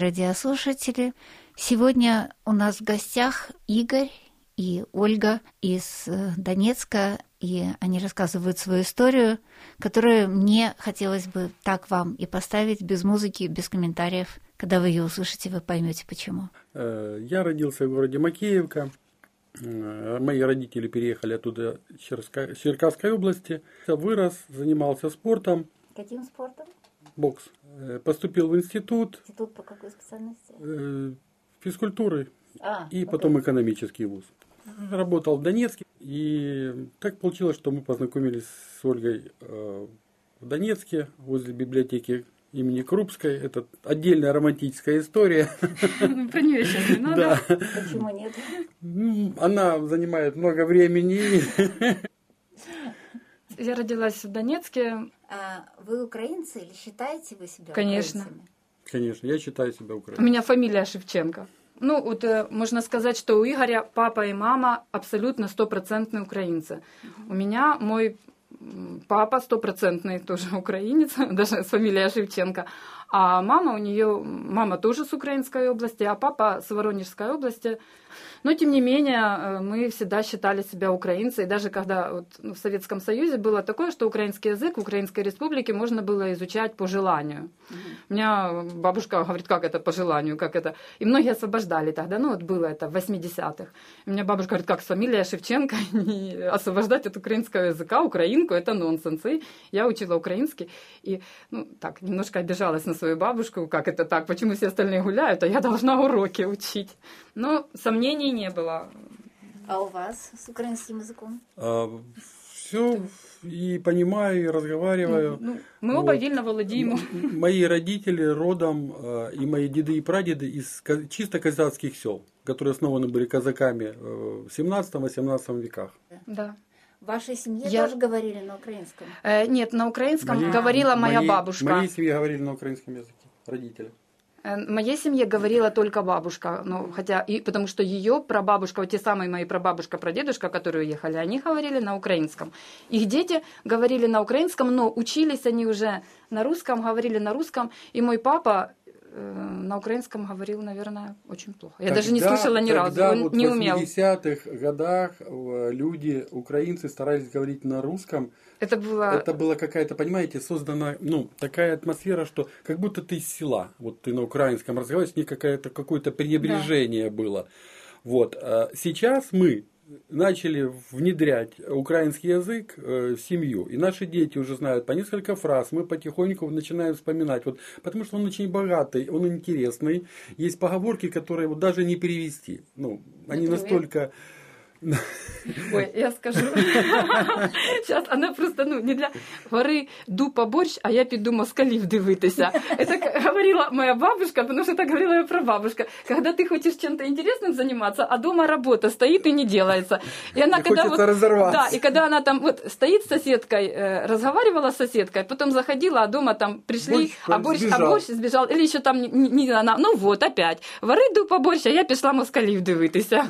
радиослушатели. Сегодня у нас в гостях Игорь и Ольга из э, Донецка, и они рассказывают свою историю, которую мне хотелось бы так вам и поставить без музыки, без комментариев. Когда вы ее услышите, вы поймете почему. Э, я родился в городе Макеевка. Э, мои родители переехали оттуда из Черкасской области. Вырос, занимался спортом. Каким спортом? Бокс. Э, поступил в институт. Институт по какой специальности? Э, физкультуры. А, и потом okay. экономический вуз. Работал в Донецке. И так получилось, что мы познакомились с Ольгой э, в Донецке, возле библиотеки имени Крупской. Это отдельная романтическая история. Про нее сейчас не надо. Да. Почему нет? Она занимает много времени. Я родилась в Донецке. А вы украинцы или считаете вы себя Конечно. украинцами? Конечно, я считаю себя украинцем. У меня фамилия Шевченко. Ну, вот э, можно сказать, что у Игоря папа и мама абсолютно стопроцентные украинцы. Угу. У меня мой папа стопроцентный тоже украинец, даже с фамилией Шевченко. А мама у нее, мама тоже с Украинской области, а папа с Воронежской области. Но, тем не менее, э, мы всегда считали себя украинцами. И даже когда вот, ну, в Советском Союзе было такое, что украинский язык в Украинской Республике можно было изучать по желанию. Mm-hmm. У меня бабушка говорит, как это по желанию, как это. И многие освобождали тогда. Ну, вот было это в 80-х. У меня бабушка говорит, как с фамилией Шевченко не освобождать от украинского языка, украинку, это нонсенс. И я учила украинский. И, ну, так, немножко обижалась на свою бабушку, как это так, почему все остальные гуляют, а я должна уроки учить. Но сомнений не было. А у вас с украинским языком? А, все и понимаю, и разговариваю. Ну, ну, мы оба вот. вильно владеем. Мои родители родом, а, и мои деды и прадеды из чисто казацких сел, которые основаны были казаками э, в 17-18 веках. Да. В вашей семье я... тоже говорили на украинском? Э, нет, на украинском моей, говорила моя моей, бабушка. В моей семье говорили на украинском языке, родители. Э, в моей семье говорила только бабушка, ну, хотя и потому что ее прабабушка, вот те самые мои прабабушка, прадедушка, которые уехали, они говорили на украинском. Их дети говорили на украинском, но учились они уже на русском, говорили на русском. И мой папа Э, на украинском говорил, наверное, очень плохо. Я тогда, даже не слышала ни разу, он вот не умел. В 80-х годах э, люди, украинцы, старались говорить на русском. Это было... Это было какая-то, понимаете, создана, ну, такая атмосфера, что как будто ты из села, вот ты на украинском разговариваешь, не какое-то какое-то пренебрежение да. было. Вот. А сейчас мы, начали внедрять украинский язык э, в семью. И наши дети уже знают по несколько фраз. Мы потихоньку начинаем вспоминать. Вот, потому что он очень богатый, он интересный. Есть поговорки, которые вот даже не перевести. Ну, они Например? настолько Ой, я скажу. Сейчас она просто ну, не для вари дупа борщ, а я піду москалів дивитися. Это говорила моя бабушка, потому что это говорила моя прабабушка. Когда ты хочешь чем-то интересным заниматься, а дома работа стоит и не делается. И она когда вот, да, и когда она там вот стоит с соседкой, э, разговаривала с соседкой, потом заходила, а дома там пришли, борщ, а борщ, а борщ сбежал, или еще там не, не она, ну вот опять, вари дупа борщ, а я пішла москалів дивитися.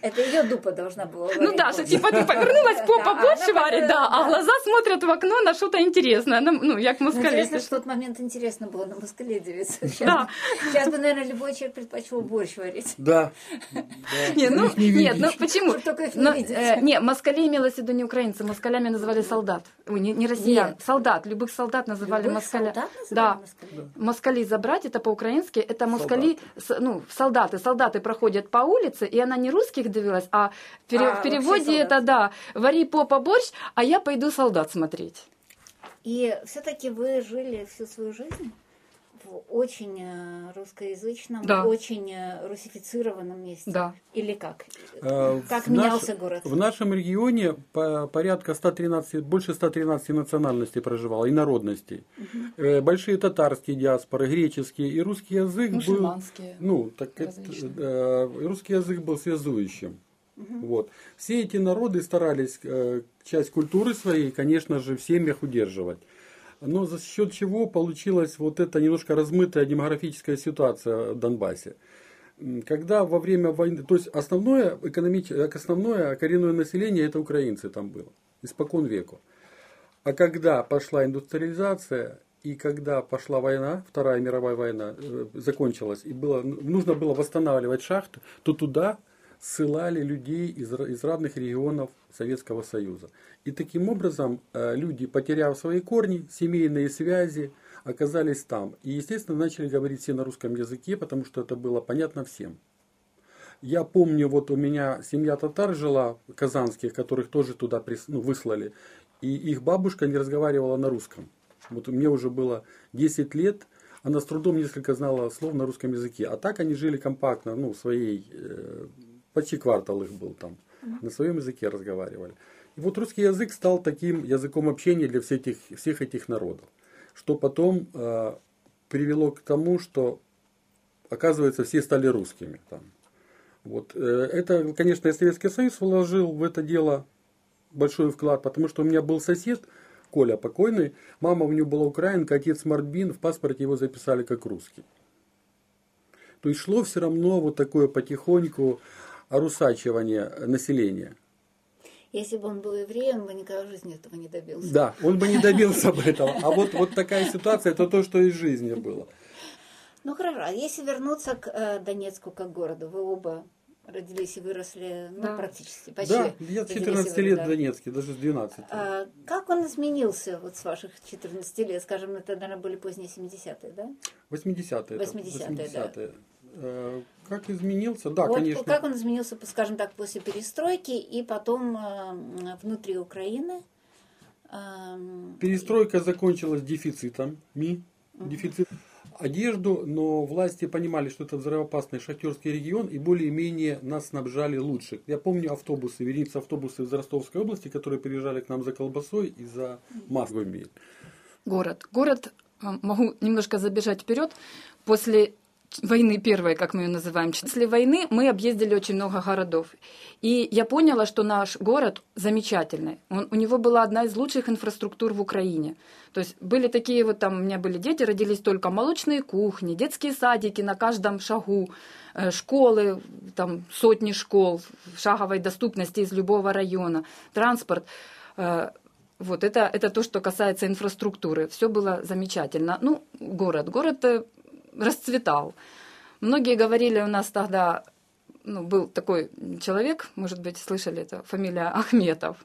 Это ее дупа должна была Ну да, что типа ты повернулась, попа больше варит, да, а глаза смотрят в окно на что-то интересное, ну, як москале. Интересно, что в тот момент интересно было на москале. Да. Сейчас бы, наверное, любой человек предпочел борщ варить. Да. Не, ну, нет, ну почему? Не видеть. Э, москали имелось в виду не украинцы, москалями называли солдат. Не, не россиян, солдат, любых солдат называли москаля. Да, москали забрать, это по-украински, это москали, ну, солдаты, солдаты проходят по улице, и она не русских их довелась. А, пере, а в переводе это, да, вари попа борщ, а я пойду солдат смотреть. И все-таки вы жили всю свою жизнь в очень э, русскоязычном, да. очень э, русифицированном месте? Да. Или как? Э, как в менялся наш, город? В нашем регионе по, порядка 113, больше 113 национальностей проживало и народностей. Угу. Большие татарские диаспоры, греческие и русский язык был... Ну, так это, русский язык был связующим. Угу. Вот. Все эти народы старались часть культуры своей, конечно же, в семьях удерживать но за счет чего получилась вот эта немножко размытая демографическая ситуация в Донбассе. Когда во время войны, то есть основное, экономическое, основное коренное население это украинцы там было, испокон веку. А когда пошла индустриализация, И когда пошла война, Вторая мировая война э, закончилась, и было, нужно было восстанавливать шахты, то туда ссылали людей из, из разных регионов Советского Союза. И таким образом э, люди, потеряв свои корни, семейные связи, оказались там. И, естественно, начали говорить все на русском языке, потому что это было понятно всем. Я помню, вот у меня семья татар жила, казанских, которых тоже туда ну, выслали. И их бабушка не разговаривала на русском. Вот мне уже было 10 лет, она с трудом несколько знала слов на русском языке. А так они жили компактно, ну, своей, э, почти квартал их был там. На своем языке разговаривали. И вот русский язык стал таким языком общения для всех этих, всех этих народов. Что потом э, привело к тому, что, оказывается, все стали русскими. Там. Вот. Э, это, конечно, Советский Союз вложил в это дело большой вклад, потому что у меня был сосед, Коля покойный, мама у него была украинка, отец Мартбин, в паспорте его записали как русский. То есть шло все равно вот такое потихоньку орусачивание населения. Если бы он был евреем, бы никогда в жизни этого не добился. Да, он бы не добился бы этого. А вот, вот такая ситуация, это то, что из жизни было. Ну хорошо, а если вернуться к э, Донецку как городу, вы оба родились и выросли ну, да. практически почти. Да, я 14 лет да. в Донецке, даже с 12. А, как он изменился вот с ваших 14 лет? Скажем, это, наверное, были поздние 70-е, да? 80-е. 80-е, 80 да. Э, как изменился? Да, вот конечно. Как он изменился, скажем так, после перестройки и потом э, внутри Украины? Э, Перестройка закончилась дефицитом, ми, дефицит одежду, но власти понимали, что это взрывоопасный шахтерский регион и более-менее нас снабжали лучше. Я помню автобусы, вереницы автобусы из Ростовской области, которые приезжали к нам за колбасой и за маслами. Город. Город, могу немножко забежать вперед. После войны первой, как мы ее называем. После войны мы объездили очень много городов. И я поняла, что наш город замечательный. Он, у него была одна из лучших инфраструктур в Украине. То есть были такие вот там, у меня были дети, родились только молочные кухни, детские садики на каждом шагу, э, школы, там сотни школ шаговой доступности из любого района, транспорт. Э, вот это, это то, что касается инфраструктуры. Все было замечательно. Ну, город. Город э, расцветал. Многие говорили у нас тогда, ну, был такой человек, может быть, слышали это, фамилия Ахметов.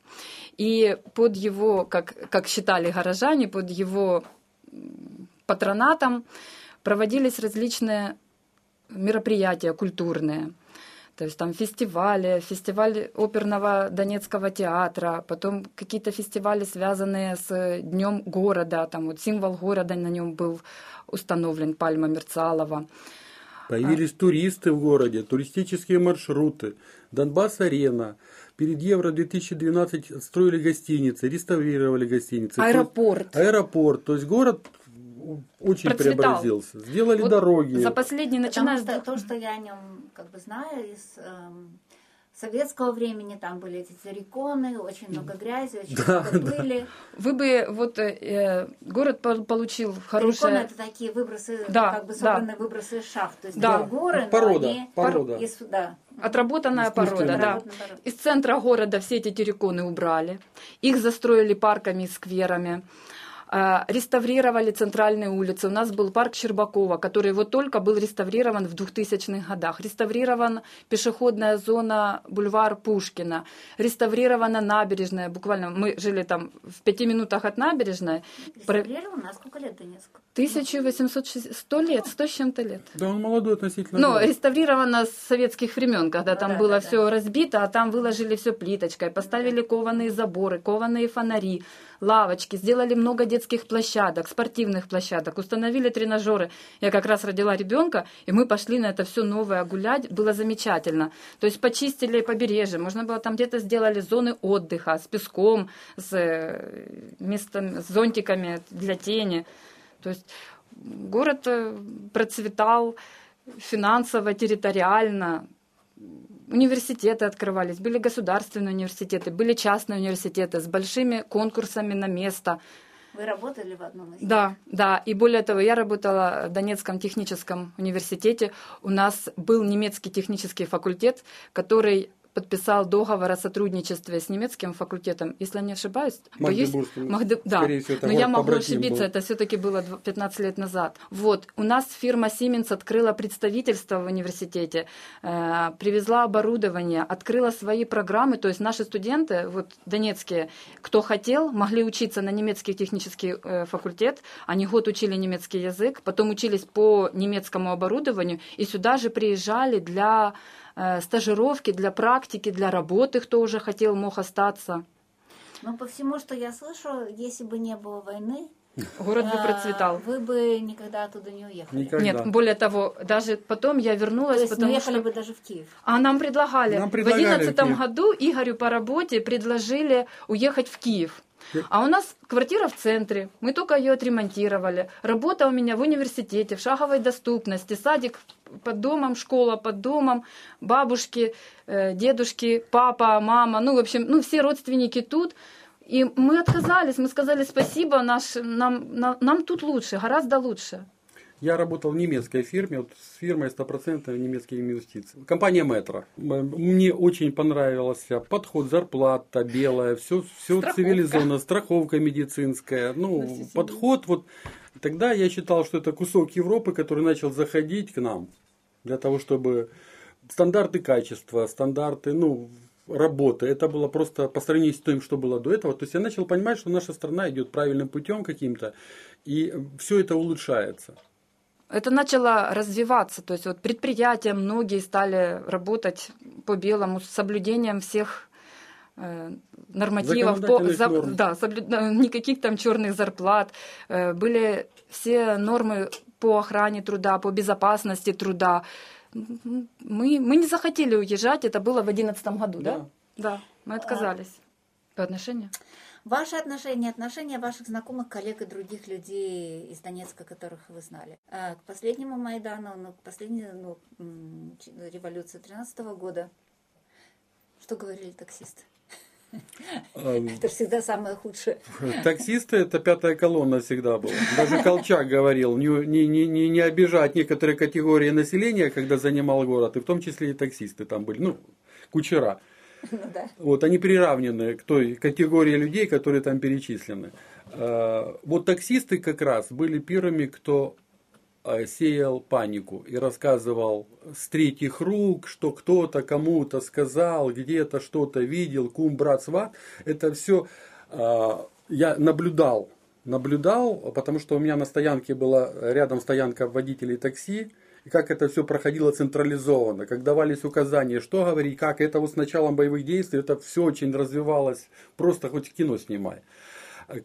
И под его, как, как считали горожане, под его патронатом проводились различные мероприятия культурные. То есть там фестивали, фестиваль оперного Донецкого театра, потом какие-то фестивали, связанные с Днем города, там вот символ города на нем был установлен, пальма Мерцалова. Появились а... туристы в городе, туристические маршруты, Донбасс-арена. Перед Евро-2012 строили гостиницы, реставрировали гостиницы. Аэропорт. Аэропорт. То есть город очень процветал. преобразился. Сделали вот дороги. За последние начиная... Потому что то, что я о нем как бы знаю из эм, советского времени, там были эти цариконы, очень много грязи, очень да, много пыли. Да. Вы бы, вот э, э город получил хорошее... Цариконы это такие выбросы, да, как бы собранные да. выбросы из шахт, то есть да. горы, порода, они... порода. Из, да. Отработанная порода, да. Из центра города все эти терриконы убрали, их застроили парками и скверами. А, реставрировали центральные улицы. У нас был парк Щербакова, который вот только был реставрирован в 2000-х годах. Реставрирован пешеходная зона бульвар Пушкина. Реставрирована набережная. Буквально мы жили там в пяти минутах от набережной. Реставрирована? А сколько лет Донецку? 1860, 100 лет, 100 с чем-то лет. Да, он молодой относительно. Ну, реставрировано с советских времен, когда ну, там да, было да, все да. разбито, а там выложили все плиточкой, поставили да. кованые заборы, кованые фонари, лавочки, сделали много детских площадок, спортивных площадок, установили тренажеры. Я как раз родила ребенка, и мы пошли на это все новое гулять, было замечательно. То есть почистили побережье, можно было там где-то сделали зоны отдыха с песком, с, э, местом, с зонтиками для тени. То есть город э, процветал финансово, территориально, университеты открывались, были государственные университеты, были частные университеты с большими конкурсами на место. Вы работали в одном из них? Да, да. И более того, я работала в Донецком техническом университете. У нас был немецкий технический факультет, который подписал договор о сотрудничестве с немецким факультетом, если не ошибаюсь. Боюсь, Магде... Да, всего, но я могу ошибиться, был. это все-таки было 15 лет назад. Вот, у нас фирма Siemens открыла представительство в университете, э, привезла оборудование, открыла свои программы, то есть наши студенты, вот донецкие, кто хотел, могли учиться на немецкий технический э, факультет, они год учили немецкий язык, потом учились по немецкому оборудованию и сюда же приезжали для стажировки, для практики, для работы, кто уже хотел, мог остаться. Но по всему, что я слышу, если бы не было войны, Город бы э, процветал. Вы бы никогда оттуда не уехали. Никогда. Нет, более того, даже потом я вернулась, То есть потому уехали что... бы даже в Киев. А нам предлагали. Нам предлагали в 2011 году Игорю по работе предложили уехать в Киев. А у нас квартира в центре, мы только ее отремонтировали. Работа у меня в университете, в шаговой доступности, садик под домом, школа под домом, бабушки, э, дедушки, папа, мама, ну, в общем, ну, все родственники тут. И мы отказались, мы сказали спасибо, наш, нам, нам, нам тут лучше, гораздо лучше. Я работал в немецкой фирме, вот с фирмой 100% немецкие инвестиции. Компания Метро. Мне очень понравился подход, зарплата белая, все, все цивилизованно, страховка медицинская. Ну, подход вот. Тогда я считал, что это кусок Европы, который начал заходить к нам для того, чтобы стандарты качества, стандарты, ну, работы. Это было просто по сравнению с тем, что было до этого. То есть я начал понимать, что наша страна идет правильным путем каким-то, и все это улучшается это начало развиваться. То есть вот предприятия многие стали работать по белому с соблюдением всех э, нормативов, по, за, да, соблю, никаких там черных зарплат. Э, были все нормы по охране труда, по безопасности труда. Мы, мы не захотели уезжать, это было в 2011 году, да? Да, да мы отказались. По отношению? Ваши отношения, отношения ваших знакомых, коллег и других людей из Донецка, которых вы знали. А к последнему Майдану, ну, к последней ну, революции 13 года, что говорили таксисты? Это всегда самое худшее. Таксисты это пятая колонна всегда была. Даже Колчак говорил, не, не, не, не обижать некоторые категории населения, когда занимал город, и в том числе и таксисты там были, ну, кучера. Ну. Вот они приравнены к той категории людей, которые там перечислены. А, вот таксисты как раз были первыми, кто а, сеял панику и рассказывал с третьих рук, что кто-то кому-то сказал, где-то что-то видел, кум, брат, сват. Это все а, я наблюдал, наблюдал, потому что у меня на стоянке была рядом стоянка водителей такси, и как это все проходило централизованно, как давались указания, что говорить, как это вот с началом боевых действий, это все очень развивалось, просто хоть кино снимай.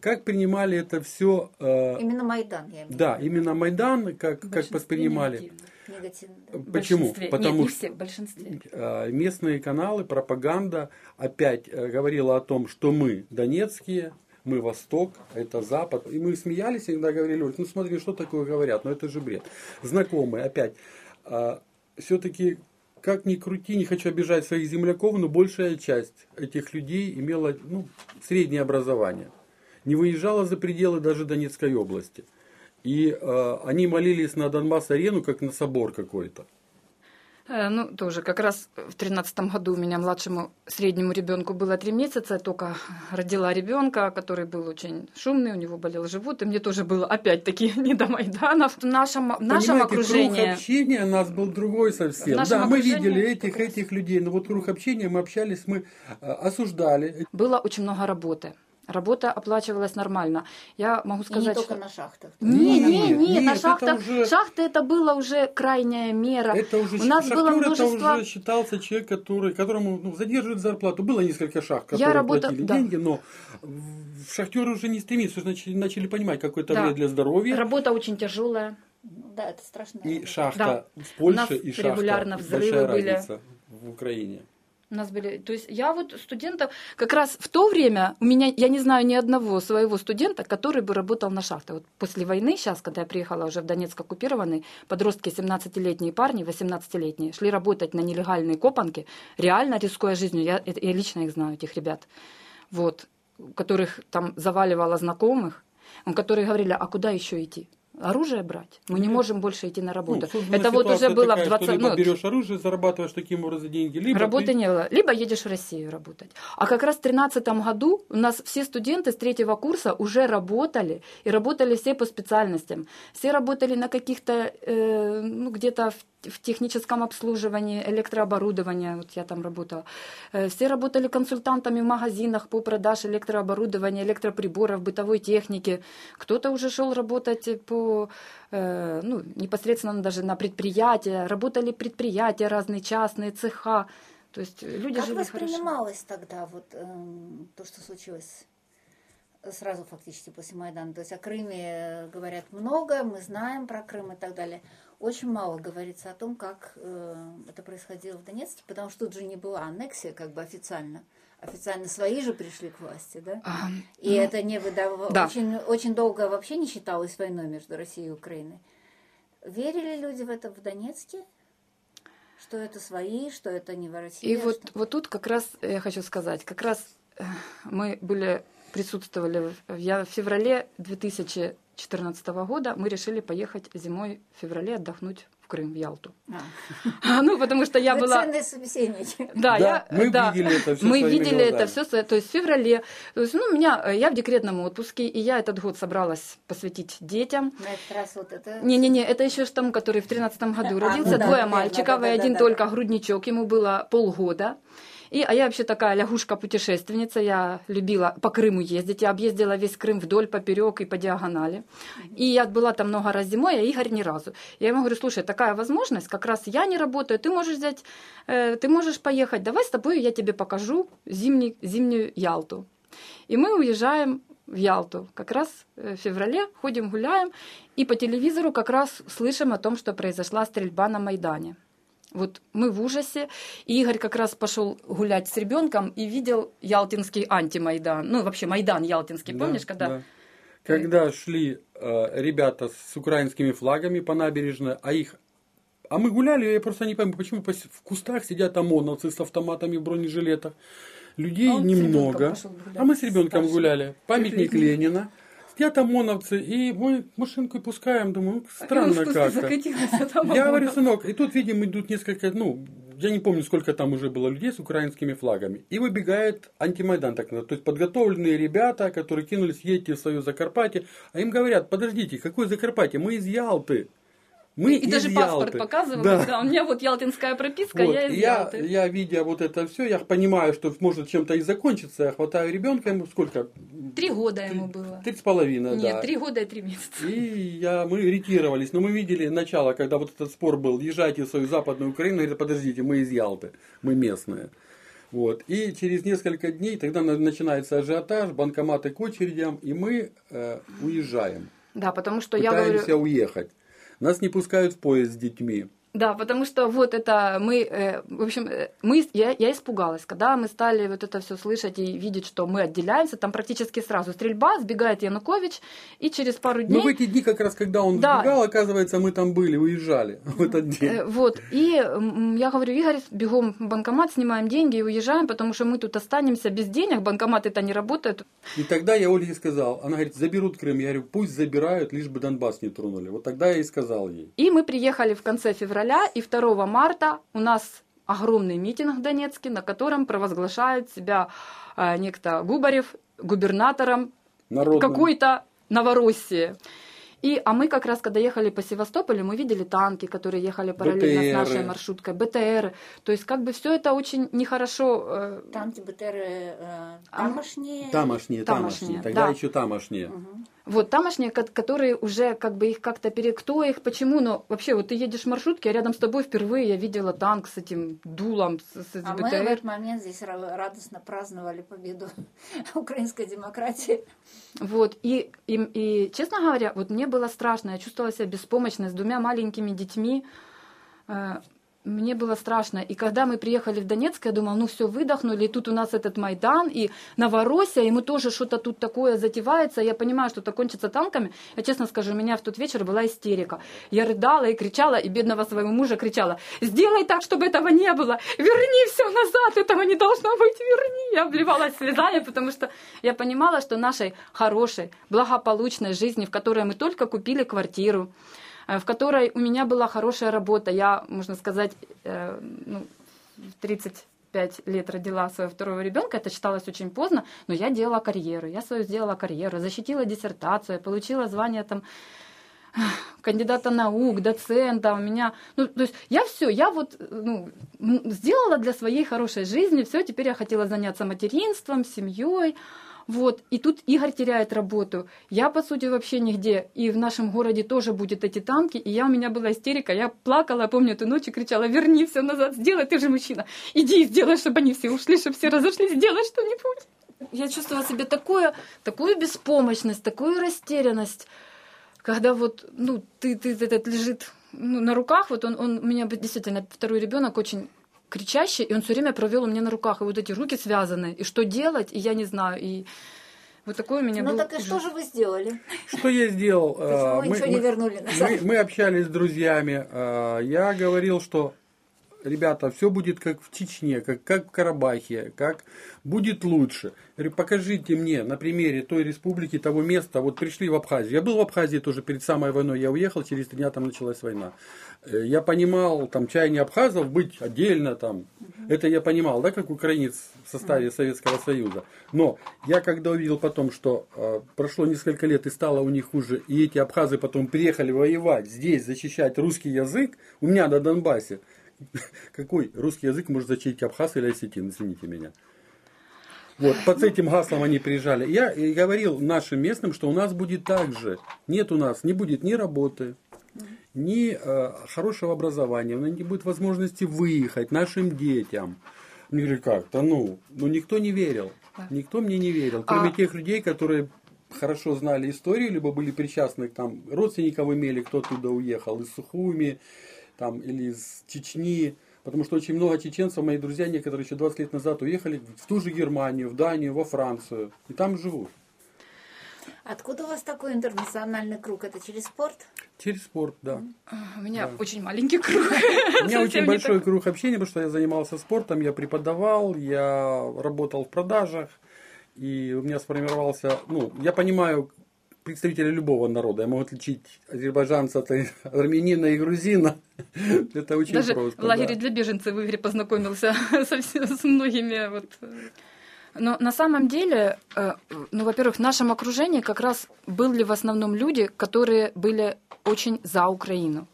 Как принимали это все? Э, именно Майдан, я имею Да, именно Майдан, как, как воспринимали. Негативно. Почему? Потому Нет, что в большинстве. Э, местные каналы, пропаганда опять э, говорила о том, что мы донецкие, мы Восток, это Запад. И мы смеялись, иногда говорили, ну смотри, что такое говорят, но это же бред. Знакомые, опять, а, все-таки как ни крути, не хочу обижать своих земляков, но большая часть этих людей имела ну, среднее образование. Не выезжала за пределы даже Донецкой области. И э, они молились на Донбасс-арену, как на собор какой-то. Э, ну, тоже как раз в тринадцатом году у меня младшему среднему ребенку было три месяца, я только родила ребенка, который был очень шумный, у него болел живот, и мне тоже было опять-таки не до Майдана. В нашем, в нашем окружении... круг общения у нас был другой совсем. Да, мы видели этих, этих людей, но вот круг общения мы общались, мы э, осуждали. Было очень много работы. Работа оплачивалась нормально. Я могу сказать, и не только на шахтах. Не, не, не, на шахтах. Уже... Шахты это было уже крайняя мера. Это уже У нас было множество. Это уже считался человек, который, которому ну, задерживают зарплату. Было несколько шахт, которые Я работа... платили да. деньги, но шахтеры уже не стремились, уже начали, начали понимать, какой это да. вред для здоровья. Работа очень тяжелая. Да, это страшно. И шахта да. в Польше, и шахта. Регулярно взрывы были. в Украине. У нас были, то есть я вот студентов, как раз в то время у меня, я не знаю ни одного своего студента, который бы работал на шахте. Вот после войны, сейчас, когда я приехала уже в Донецк оккупированный, подростки 17-летние парни, 18-летние, шли работать на нелегальные копанки, реально рискуя жизнью. Я, я лично их знаю, этих ребят. Вот, которых там заваливало знакомых, которые говорили, а куда еще идти? Оружие брать. Мы не можем больше идти на работу. Ну, это вот уже было такая, в 20 либо ну, берешь оружие, зарабатываешь таким образом деньги, либо работы ты... не было. Либо едешь в Россию работать. А как раз в 2013 году у нас все студенты с третьего курса уже работали и работали все по специальностям. Все работали на каких-то э, ну где-то в в техническом обслуживании электрооборудования, вот я там работала. Э, все работали консультантами в магазинах по продаже электрооборудования, электроприборов, бытовой техники. Кто-то уже шел работать по, э, ну, непосредственно даже на предприятия. Работали предприятия разные, частные, цеха. То есть люди как жили воспринималось хорошо. тогда вот э, то, что случилось сразу фактически после Майдана? То есть о Крыме говорят много, мы знаем про Крым и так далее очень мало говорится о том, как э, это происходило в Донецке, потому что тут же не была аннексия как бы официально. Официально свои же пришли к власти, да? А, и ну, это не выдавало... Да. Очень, очень долго вообще не считалось войной между Россией и Украиной. Верили люди в это в Донецке? Что это свои, что это не в России? И вот, вот тут как раз я хочу сказать, как раз э, мы были присутствовали в, в феврале 2000 2014 года мы решили поехать зимой в феврале отдохнуть в Крым, в Ялту. А. Ну, потому что я Вы была... Ценные собеседники. Да, да, я, мы да, видели это все Мы видели глазами. это все, то есть в феврале. То есть, ну, меня, я в декретном отпуске, и я этот год собралась посвятить детям. На этот раз вот это... Не-не-не, это еще штамм, который в 2013 году а, родился, ну, двое да, мальчиков, да, да, и один да, только да. грудничок, ему было полгода. И, а я вообще такая лягушка-путешественница, я любила по Крыму ездить, я объездила весь Крым вдоль, поперек и по диагонали. И я была там много раз зимой, а Игорь ни разу. Я ему говорю, слушай, такая возможность, как раз я не работаю, ты можешь взять, э, ты можешь поехать, давай с тобой я тебе покажу зимний, зимнюю Ялту. И мы уезжаем в Ялту. Как раз э, в феврале ходим, гуляем, и по телевизору как раз слышим о том, что произошла стрельба на Майдане. Вот мы в ужасе. И Игорь как раз пошел гулять с ребенком и видел Ялтинский антимайдан. Ну, вообще Майдан Ялтинский, да, помнишь, когда... Да. Когда шли э, ребята с украинскими флагами по набережной, а их а мы гуляли, я просто не пойму, почему в кустах сидят ОМОНовцы с автоматами в бронежилетах. Людей а немного. А мы с ребенком гуляли. Памятник Ленина сидят ОМОНовцы, и мы машинку пускаем, думаю, ну, странно как-то. Я говорю, сынок, и тут, видим, идут несколько, ну, я не помню, сколько там уже было людей с украинскими флагами. И выбегает антимайдан, так называемый. То есть подготовленные ребята, которые кинулись, едьте в свою Закарпатье. А им говорят, подождите, какое Закарпатье? Мы из Ялты. Мы и даже паспорт показывают, да. да. У меня вот ялтинская прописка, вот. я из я, Ялты. Я, видя вот это все, я понимаю, что может чем-то и закончиться. Я хватаю ребенка, ему сколько? Три года ему было. Три с половиной, Нет, да. три года и три месяца. И я, мы ретировались. Но мы видели начало, когда вот этот спор был, езжайте в свою западную Украину, говорит, подождите, мы из Ялты, мы местные. Вот. И через несколько дней тогда начинается ажиотаж, банкоматы к очередям, и мы э, уезжаем. Да, потому что Пытаемся я говорю... уехать. Нас не пускают в поезд с детьми. Да, потому что вот это мы, э, в общем, э, мы, я, я испугалась, когда мы стали вот это все слышать и видеть, что мы отделяемся, там практически сразу стрельба, сбегает Янукович, и через пару дней... Ну, в эти дни как раз, когда он да. сбегал, оказывается, мы там были, уезжали в этот день. Э, вот, и я говорю, Игорь, бегом в банкомат, снимаем деньги и уезжаем, потому что мы тут останемся без денег, банкоматы-то не работают. И тогда я Ольге сказал, она говорит, заберут Крым, я говорю, пусть забирают, лишь бы Донбасс не тронули. Вот тогда я и сказал ей. И мы приехали в конце февраля февраля и 2 марта у нас огромный митинг в Донецке, на котором провозглашает себя э, некто Губарев губернатором какой-то Новороссии. И, а мы как раз, когда ехали по Севастополю, мы видели танки, которые ехали параллельно БТР. с нашей маршруткой, БТР. То есть, как бы все это очень нехорошо. Э... Танки, БТР э, тамошние? Тамошние, тамошние. тамошние. Тогда да. еще тамошние. Угу. Вот, тамошние, которые уже как бы их как-то пере... Кто их, почему? Но вообще, вот ты едешь в маршрутке, а рядом с тобой впервые я видела танк с этим дулом, с, с а мы в этот момент здесь радостно праздновали победу украинской демократии. Вот, и, и, и, честно говоря, вот мне было страшно, я чувствовала себя беспомощной с двумя маленькими детьми. Мне было страшно. И когда мы приехали в Донецк, я думала, ну все, выдохнули, и тут у нас этот Майдан, и Новороссия, и мы тоже что-то тут такое затевается. Я понимаю, что это кончится танками. Я честно скажу, у меня в тот вечер была истерика. Я рыдала и кричала, и бедного своего мужа кричала, сделай так, чтобы этого не было, верни все назад, этого не должно быть, верни. Я обливалась слезами, потому что я понимала, что нашей хорошей, благополучной жизни, в которой мы только купили квартиру, в которой у меня была хорошая работа. Я, можно сказать, э, ну, в 35 лет родила своего второго ребенка, это считалось очень поздно, но я делала карьеру, я свою сделала карьеру, защитила диссертацию, получила звание там кандидата наук, доцента, у меня, ну, то есть я все, я вот ну, сделала для своей хорошей жизни, все, теперь я хотела заняться материнством, семьей, вот, и тут Игорь теряет работу. Я, по сути, вообще нигде. И в нашем городе тоже будет эти танки. И я, у меня была истерика. Я плакала, помню, эту ночь и кричала, верни все назад, сделай, ты же мужчина. Иди и сделай, чтобы они все ушли, чтобы все разошлись, сделай что-нибудь. Я чувствовала себе такую, такую беспомощность, такую растерянность, когда вот, ну, ты, ты этот лежит ну, на руках, вот он, он, у меня действительно второй ребенок очень кричащий, и он все время провел у меня на руках, и вот эти руки связаны, и что делать, и я не знаю, и вот такое у меня ну, было. Ну так и что же вы сделали? Что я сделал? Почему мы, ничего мы, не вернули назад? Мы, мы общались с друзьями. А, я говорил, что ребята, все будет как в Чечне, как, как в Карабахе, как будет лучше. Покажите мне на примере той республики, того места, вот пришли в Абхазию. Я был в Абхазии тоже перед самой войной, я уехал, через три дня там началась война. Э, я понимал, там, чаяние абхазов быть отдельно, там, это я понимал, да, как украинец в составе Советского Союза. Но я когда увидел потом, что э, прошло несколько лет и стало у них хуже, и эти абхазы потом приехали воевать здесь, защищать русский язык, у меня на Донбассе, какой русский язык может защитить абхаз или осетин, извините меня. Вот, под этим гаслом они приезжали. Я говорил нашим местным, что у нас будет так же. Нет у нас, не будет ни работы, ни э, хорошего образования, у нас не будет возможности выехать нашим детям. Мне говорят, как? Да ну, ну никто не верил. Никто мне не верил. Кроме а... тех людей, которые хорошо знали историю, либо были причастны, там, родственников имели, кто туда уехал, из Сухуми, там, или из Чечни. Потому что очень много чеченцев, мои друзья, некоторые еще 20 лет назад уехали в ту же Германию, в Данию, во Францию. И там живут. Откуда у вас такой интернациональный круг? Это через спорт? Через спорт, да. У меня да. очень маленький круг. У меня очень большой круг общения, потому что я занимался спортом, я преподавал, я работал в продажах, и у меня сформировался, ну, я понимаю представителя любого народа. Я могу отличить азербайджанца от армянина и грузина. Это очень Даже просто. в лагере да. для беженцев в Игоре познакомился со, с многими вот но на самом деле, э, ну, во-первых, в нашем окружении как раз были в основном люди, которые были очень за Украину.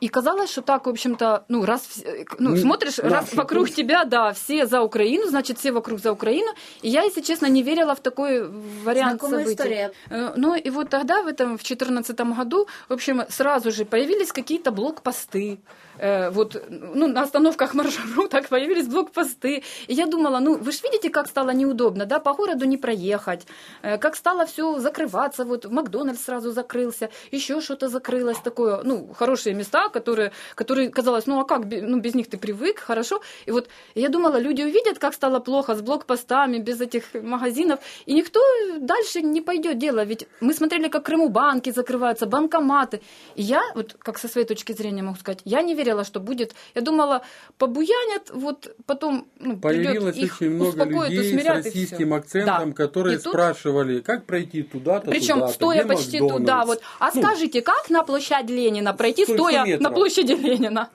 И казалось, что так, в общем-то, ну, раз ну, ну смотришь, да, раз вокруг тебя, да, все за Украину, значит, все вокруг за Украину. И я, если честно, не верила в такой вариант Знакомая событий. История. Э, ну, и вот тогда, в этом, в 2014 году, в общем, сразу же появились какие-то блокпосты. Э, вот, ну, на остановках маршруток появились блокпосты. И я думала, ну, вы же видите, как стало неудобно, да, по городу не проехать, э, как стало все закрываться, вот Макдональдс сразу закрылся, еще что-то закрылось такое, ну, хорошие места, которые, которые казалось, ну, а как, ну, без них ты привык, хорошо. И вот я думала, люди увидят, как стало плохо с блокпостами, без этих магазинов, и никто дальше не пойдет дело, ведь мы смотрели, как Крыму банки закрываются, банкоматы. И я, вот как со своей точки зрения могу сказать, я не верила, что будет. Я думала, побуянят, вот потом ну, Появилось их очень много людей с российским акцентом, да. которые тут... спрашивали, как пройти туда-то, Причем туда стоя почти Макдональдс? туда. Вот. А ну, скажите, как на площадь Ленина пройти, стоя метров. на площади Ленина?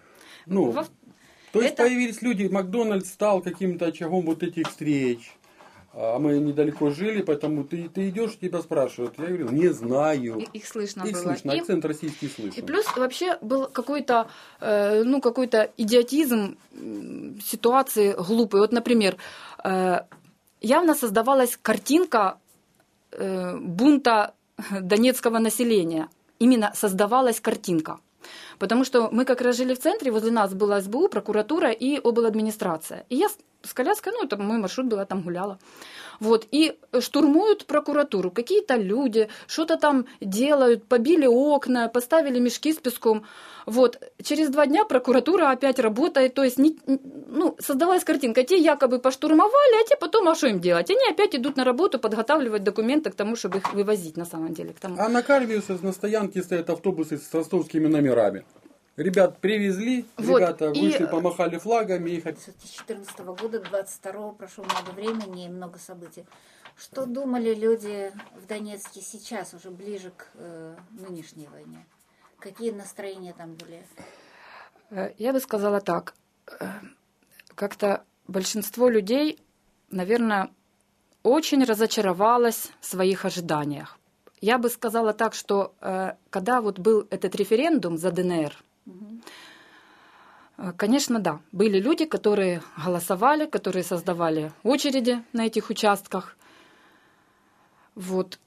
Ну, Во... То есть Это... появились люди, Макдональдс стал каким-то очагом вот этих встреч а мы недалеко жили, поэтому ты, ты идешь, тебя спрашивают. Я говорю, не знаю. И, их слышно их было. слышно, акцент и, российский слышно. И плюс вообще был какой-то, э, ну, какой-то идиотизм ситуации глупый. Вот, например, э, явно создавалась картинка э, бунта донецкого населения. Именно создавалась картинка. Потому что мы как раз жили в центре, возле нас была СБУ, прокуратура и обладминистрация. И я с коляской, ну, это мой маршрут был, я там гуляла. Вот, и штурмуют прокуратуру. Какие-то люди что-то там делают, побили окна, поставили мешки с песком. Вот, через два дня прокуратура опять работает, то есть, не, ну, создавалась картинка, те якобы поштурмовали, а те потом, а что им делать? Они опять идут на работу подготавливать документы к тому, чтобы их вывозить на самом деле. К тому. А на Карвиусе на стоянке стоят автобусы с ростовскими номерами. Ребят привезли, вот, ребята вышли, и... помахали флагами. И... С 2014 года, 22 прошло много времени и много событий. Что думали люди в Донецке сейчас, уже ближе к э, нынешней войне? Какие настроения там были? Э, я бы сказала так. Э, как-то большинство людей, наверное, очень разочаровалось в своих ожиданиях. Я бы сказала так, что э, когда вот был этот референдум за ДНР, Конечно, да. Были люди, которые голосовали, которые создавали очереди на этих участках. Вот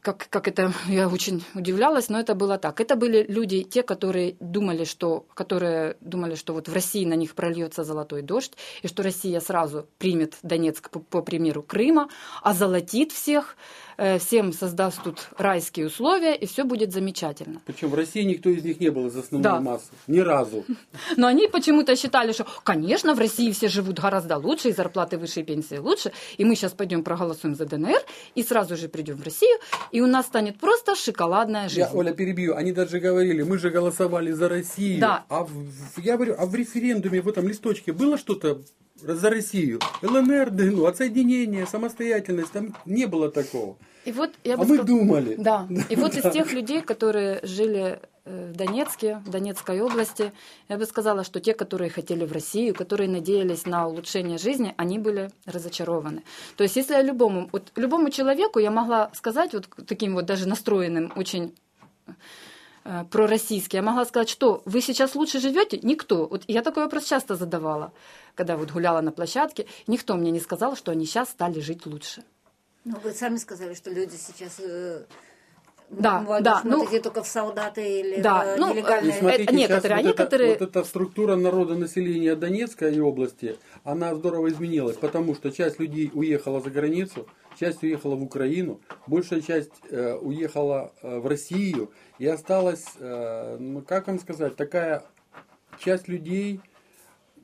как, как это, я очень удивлялась, но это было так. Это были люди, те, которые думали, что, которые думали, что вот в России на них прольется золотой дождь, и что Россия сразу примет Донецк по, по примеру Крыма, озолотит всех, Э, всем создаст тут райские условия, и все будет замечательно. Причем в России никто из них не был из основной да. массы. Ни разу. Но они почему-то считали, что, конечно, в России все живут гораздо лучше, и зарплаты выше, и пенсии лучше, и мы сейчас пойдем проголосуем за ДНР, и сразу же придем в Россию, и у нас станет просто шоколадная жизнь. Я, Оля, перебью. Они даже говорили, мы же голосовали за Россию. Да. А в, я говорю, а в референдуме в этом листочке было что-то за Россию. ЛНР, ну, отсоединение, самостоятельность, там не было такого. И вот я бы а мы думали. Да. И вот из тех людей, которые жили э, в Донецке, в Донецкой области, я бы сказала, что те, которые хотели в Россию, которые надеялись на улучшение жизни, они были разочарованы. То есть, если я любому, вот любому человеку я могла сказать, вот таким вот даже настроенным, очень э, пророссийский, я могла сказать, что вы сейчас лучше живете? Никто. Вот я такой вопрос часто задавала когда вот гуляла на площадке, никто мне не сказал, что они сейчас стали жить лучше. Ну, вы сами сказали, что люди сейчас э, да, Молодежь да, ну, только в солдаты или да, в ну, нелегальные. Смотрите, некоторые, вот, некоторые... Это, вот эта структура народа населения Донецкой области, она здорово изменилась, потому что часть людей уехала за границу, часть уехала в Украину, большая часть э, уехала э, в Россию, и осталась, э, ну, как вам сказать, такая часть людей,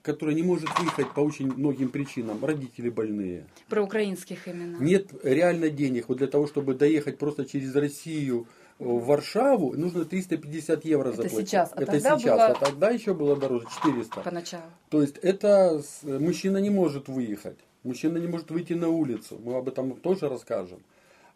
которая не может выехать по очень многим причинам. Родители больные. Про украинских именно. Нет реально денег. Вот для того, чтобы доехать просто через Россию в Варшаву, нужно 350 евро это заплатить. Сейчас. А это сейчас. Было... А тогда еще было дороже 400. Поначалу. То есть это мужчина не может выехать. Мужчина не может выйти на улицу. Мы об этом тоже расскажем.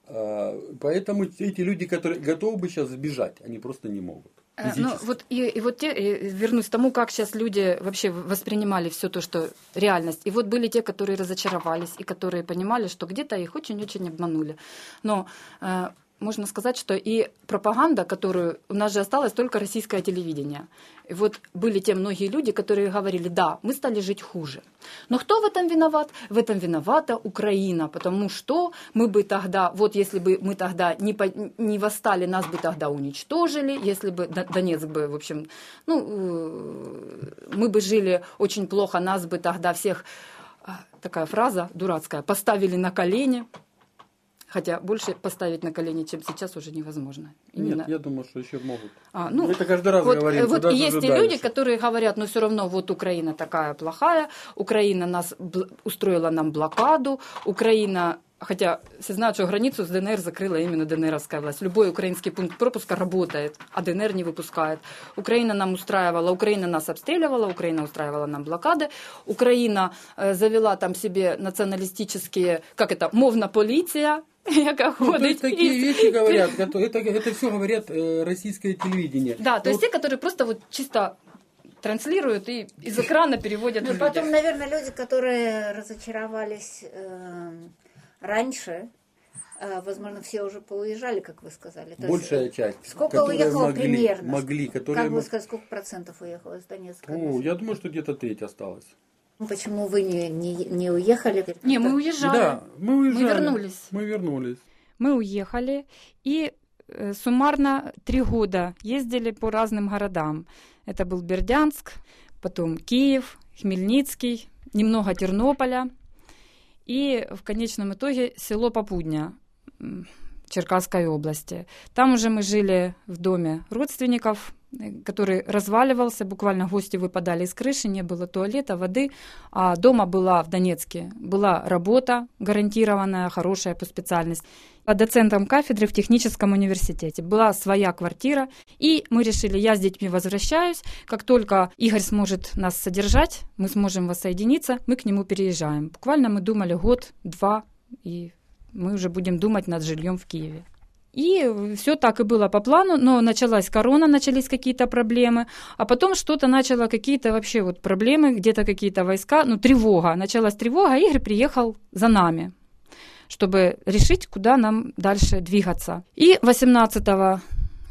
А, поэтому эти люди, которые готовы бы сейчас сбежать, они просто не могут. Э, ну, вот и, и вот те, и вернусь к тому, как сейчас люди вообще воспринимали все то, что реальность. И вот были те, которые разочаровались, и которые понимали, что где-то их очень-очень обманули. Но э, можно сказать, что и пропаганда, которую у нас же осталось только российское телевидение. И вот были те многие люди, которые говорили, да, мы стали жить хуже. Но кто в этом виноват? В этом виновата Украина, потому что мы бы тогда, вот если бы мы тогда не, по, не восстали, нас бы тогда уничтожили, если бы Донецк бы, в общем, ну, э, мы бы жили очень плохо, нас бы тогда всех, а, такая фраза дурацкая, поставили на колени, Хотя больше поставить на колени, чем сейчас, уже невозможно. Именно... Нет, я думаю, что еще могут. А, ну, Мы это каждый раз вот, говорим. Вот есть и люди, которые говорят, но все равно вот Украина такая плохая, Украина нас устроила нам блокаду, Украина Хотя все знают, что границу с ДНР закрыла именно ДНРовская власть. Любой украинский пункт пропуска работает, а ДНР не выпускает. Украина нам устраивала, Украина нас обстреливала, Украина устраивала нам блокады. Украина э, завела там себе националистические, как это, мовна полиция, яка ну. То есть такие вещи говорят, это, это все говорят э, российское телевидение. Да, то есть те, которые просто вот чисто транслируют и из экрана переводят. Ну, потом, наверное, люди, которые разочаровались э, раньше, э, возможно, все уже поуезжали, как вы сказали. То Большая есть, часть. Сколько уехало могли, примерно? Могли, которые... Как вы сказали, сколько процентов уехало из Донецка? О, я думаю, что где-то треть осталось. Ну, почему вы не, не, не уехали? Не, мы уезжали. Да, мы уезжали. Мы вернулись. Мы вернулись. Мы уехали и э, суммарно три года ездили по разным городам. Это был Бердянск, потом Киев, Хмельницкий, немного Тернополя и в конечном итоге село Попудня Черкасской области. Там уже мы жили в доме родственников, который разваливался, буквально гости выпадали из крыши, не было туалета, воды, а дома была в Донецке, была работа гарантированная, хорошая по специальности. А доцентом кафедры в техническом университете. Была своя квартира, и мы решили, я с детьми возвращаюсь, как только Игорь сможет нас содержать, мы сможем воссоединиться, мы к нему переезжаем. Буквально мы думали год-два, и мы уже будем думать над жильем в Киеве. И все так и было по плану, но началась корона, начались какие-то проблемы, а потом что-то начало, какие-то вообще вот проблемы, где-то какие-то войска, ну, тревога. Началась тревога, Игорь приехал за нами, чтобы решить, куда нам дальше двигаться. И 18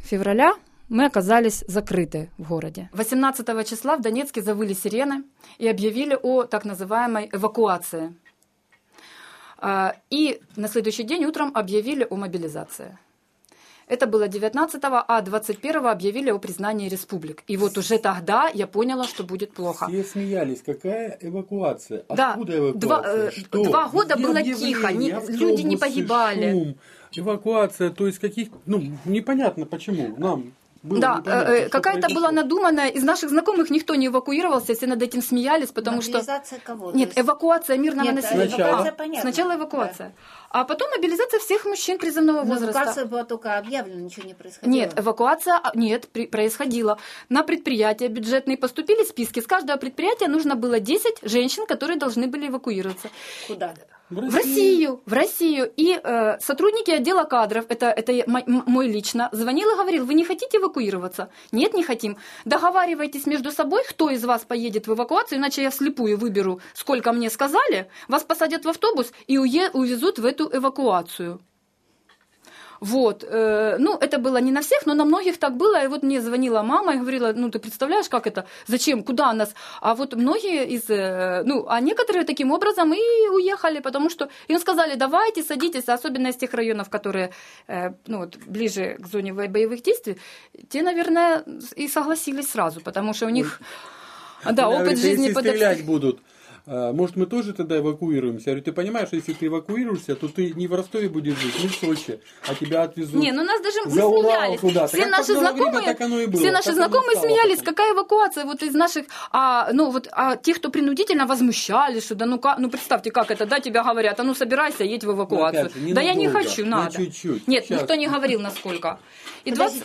февраля мы оказались закрыты в городе. 18 числа в Донецке завыли сирены и объявили о так называемой эвакуации. А, и на следующий день утром объявили о мобилизации. Это было 19-го, а 21-го объявили о признании республик. И вот уже тогда я поняла, что будет плохо. Все смеялись. Какая эвакуация? Откуда да, эвакуация? Два, э, что? два года Где было тихо, не, люди не погибали. Шум, эвакуация, то есть каких... Ну, непонятно почему. Нам было да, э, какая-то была надуманная. Из наших знакомых никто не эвакуировался, все над этим смеялись, потому что... кого? Нет, эвакуация мирного Нет, населения. Сначала, понятно. Сначала эвакуация. Да. А потом мобилизация всех мужчин призывного Но возраста. Эвакуация была только объявлена, ничего не происходило. Нет, эвакуация а, нет, при, происходила. На предприятия бюджетные поступили списки. С каждого предприятия нужно было 10 женщин, которые должны были эвакуироваться. Куда? В Россию. в Россию, в Россию. И э, сотрудники отдела кадров, это, это мой лично, звонил и говорил, вы не хотите эвакуироваться? Нет, не хотим. Договаривайтесь между собой, кто из вас поедет в эвакуацию, иначе я вслепую выберу, сколько мне сказали, вас посадят в автобус и увезут в эту эвакуацию. Вот. Э, ну, это было не на всех, но на многих так было. И вот мне звонила мама и говорила, ну, ты представляешь, как это? Зачем? Куда нас? А вот многие из... Э, ну, а некоторые таким образом и уехали, потому что им сказали, давайте, садитесь, особенно из тех районов, которые, э, ну, вот, ближе к зоне боевых действий, те, наверное, и согласились сразу, потому что у них... Да, опыт жизни... Если стрелять будут, может, мы тоже тогда эвакуируемся? Я говорю, ты понимаешь, если ты эвакуируешься, то ты не в Ростове будешь жить, не в Сочи, а тебя отвезут Не, ну нас даже за Урал куда Все наши знакомые, время, все наши знакомые смеялись, какая эвакуация вот из наших, а, ну вот, а тех, кто принудительно возмущались, что да ну, ну представьте, как это, да, тебя говорят, а ну собирайся, едь в эвакуацию. Же, да надолго, я не хочу, надо. чуть-чуть. Нет, Сейчас. никто не говорил, насколько. И 20...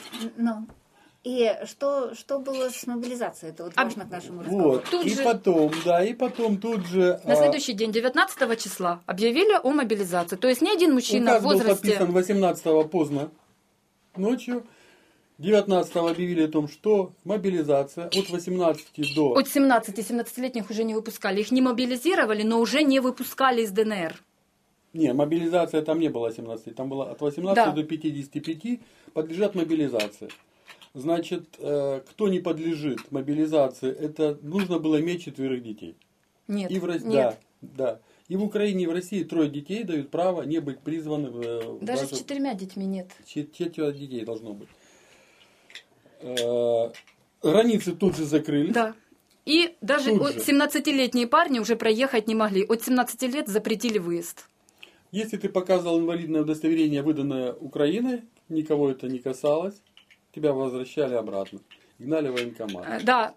И что, что было с мобилизацией? Это вот а, важно к нашему разговору. Вот. Тут и же, потом, да, и потом тут же... На а... следующий день, 19 числа, объявили о мобилизации. То есть ни один мужчина Указ в возрасте... был подписан 18-го поздно ночью. 19 объявили о том, что мобилизация от 18 до... От 17 17-летних уже не выпускали. Их не мобилизировали, но уже не выпускали из ДНР. Не, мобилизация там не было 17, там было от 18 да. до 55 подлежат мобилизации. Значит, э, кто не подлежит мобилизации, это нужно было иметь четверых детей. Нет. И в, нет. Да, да. И в Украине, и в России трое детей дают право не быть призваны в... Э, даже, даже... с четырьмя детьми нет. Четверо детей должно быть. Э, границы тут же закрыли. Да. И даже 17-летние парни уже проехать не могли. От 17 лет запретили выезд. Если ты показывал инвалидное удостоверение, выданное Украиной, никого это не касалось тебя возвращали обратно. Гнали в военкомат. Э, да.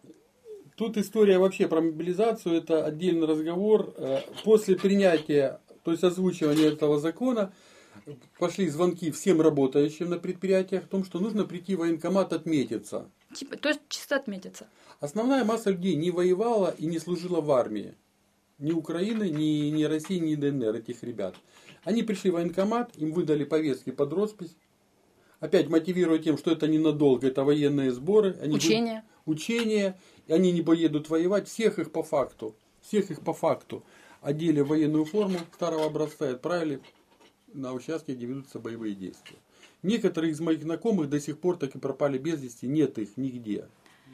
Тут история вообще про мобилизацию, это отдельный разговор. Э, после принятия, то есть озвучивания этого закона, пошли звонки всем работающим на предприятиях о том, что нужно прийти в военкомат отметиться. Типа, то есть чисто отметиться. Основная масса людей не воевала и не служила в армии. Ни Украины, ни, ни России, ни ДНР этих ребят. Они пришли в военкомат, им выдали повестки под роспись, опять мотивируя тем, что это ненадолго, это военные сборы. Они учения. Будут, учения, и они не поедут воевать. Всех их по факту, всех их по факту одели в военную форму старого образца и отправили на участки, где ведутся боевые действия. Некоторые из моих знакомых до сих пор так и пропали без вести, нет их нигде,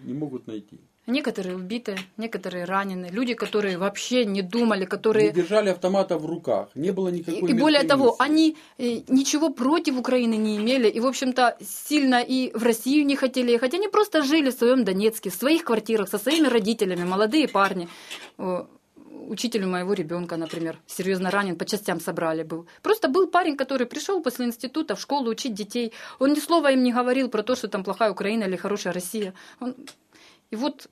не могут найти. Некоторые убиты, некоторые ранены. Люди, которые вообще не думали, которые... Не держали автомата в руках. Не было никакой... И, и более того, они э, ничего против Украины не имели. И, в общем-то, сильно и в Россию не хотели ехать. Они просто жили в своем Донецке, в своих квартирах, со своими родителями, молодые парни. учителю моего ребенка, например, серьезно ранен, по частям собрали был. Просто был парень, который пришел после института в школу учить детей. Он ни слова им не говорил про то, что там плохая Украина или хорошая Россия. Он... И вот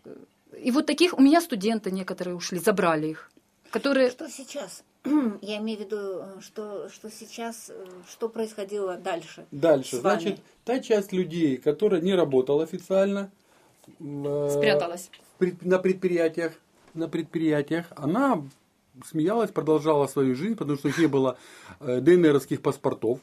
и вот таких у меня студенты некоторые ушли, забрали их, которые. Что сейчас? Я имею в виду, что, что сейчас, что происходило дальше. Дальше. Значит, та часть людей, которая не работала официально, э, спряталась на предприятиях, на предприятиях, она смеялась, продолжала свою жизнь, потому что не было э, ДНРовских паспортов,